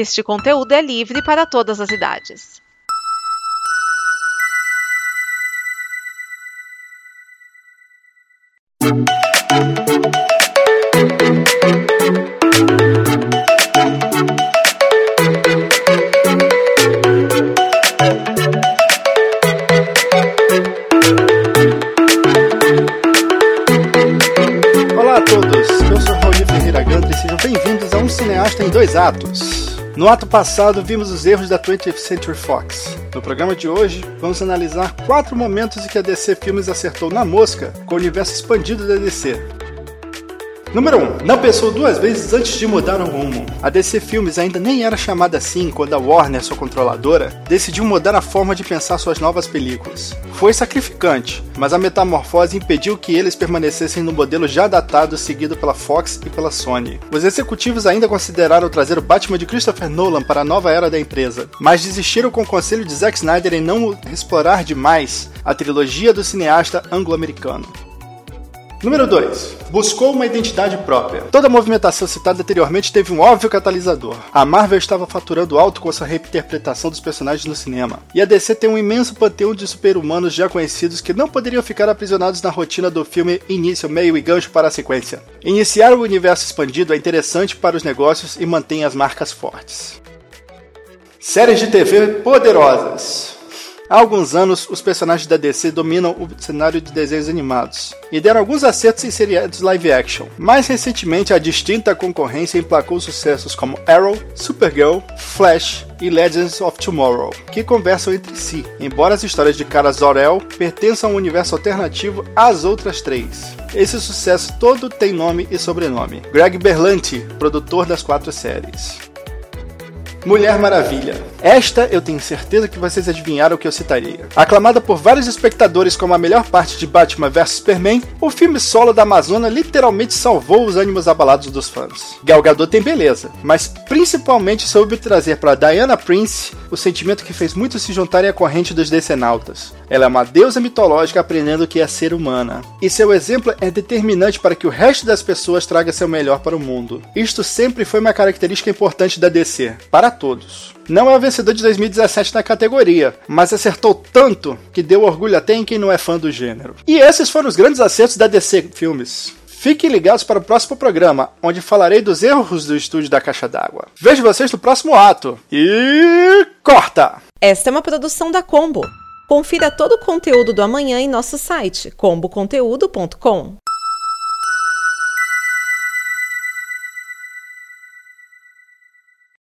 Este conteúdo é livre para todas as idades. Olá a todos, eu sou Raul Ferreira Gandra e sejam bem-vindos a Um Cineasta em Dois Atos. No ato passado, vimos os erros da 20th Century Fox. No programa de hoje, vamos analisar quatro momentos em que a DC Filmes acertou na mosca com o universo expandido da DC. Número 1. Um, não pensou duas vezes antes de mudar o rumo. A DC Filmes ainda nem era chamada assim quando a Warner, sua controladora, decidiu mudar a forma de pensar suas novas películas. Foi sacrificante, mas a metamorfose impediu que eles permanecessem no modelo já datado seguido pela Fox e pela Sony. Os executivos ainda consideraram trazer o Batman de Christopher Nolan para a nova era da empresa, mas desistiram com o conselho de Zack Snyder em não explorar demais a trilogia do cineasta anglo-americano. Número 2. Buscou uma identidade própria. Toda a movimentação citada anteriormente teve um óbvio catalisador. A Marvel estava faturando alto com sua reinterpretação dos personagens no cinema. E a DC tem um imenso panteão de super-humanos já conhecidos que não poderiam ficar aprisionados na rotina do filme início, meio e gancho para a sequência. Iniciar o universo expandido é interessante para os negócios e mantém as marcas fortes. Séries de TV poderosas. Há alguns anos, os personagens da DC dominam o cenário de desenhos animados e deram alguns acertos em seriados live action. Mais recentemente, a distinta concorrência emplacou sucessos como Arrow, Supergirl, Flash e Legends of Tomorrow, que conversam entre si, embora as histórias de Kara Zor-El pertençam a um universo alternativo às outras três. Esse sucesso todo tem nome e sobrenome. Greg Berlanti, produtor das quatro séries. Mulher Maravilha. Esta eu tenho certeza que vocês adivinharam o que eu citaria. Aclamada por vários espectadores como a melhor parte de Batman vs Superman, o filme solo da Amazônia literalmente salvou os ânimos abalados dos fãs. Gal Gadot tem beleza, mas principalmente soube trazer para Diana Prince o sentimento que fez muitos se juntarem à corrente dos decenautas. Ela é uma deusa mitológica aprendendo o que é ser humana. E seu exemplo é determinante para que o resto das pessoas traga seu melhor para o mundo. Isto sempre foi uma característica importante da DC, para todos. Não é o vencedor de 2017 na categoria, mas acertou tanto que deu orgulho até em quem não é fã do gênero. E esses foram os grandes acertos da DC Filmes. Fiquem ligados para o próximo programa, onde falarei dos erros do estúdio da Caixa d'Água. Vejo vocês no próximo ato. E corta! Esta é uma produção da Combo. Confira todo o conteúdo do amanhã em nosso site comboconteúdo.com.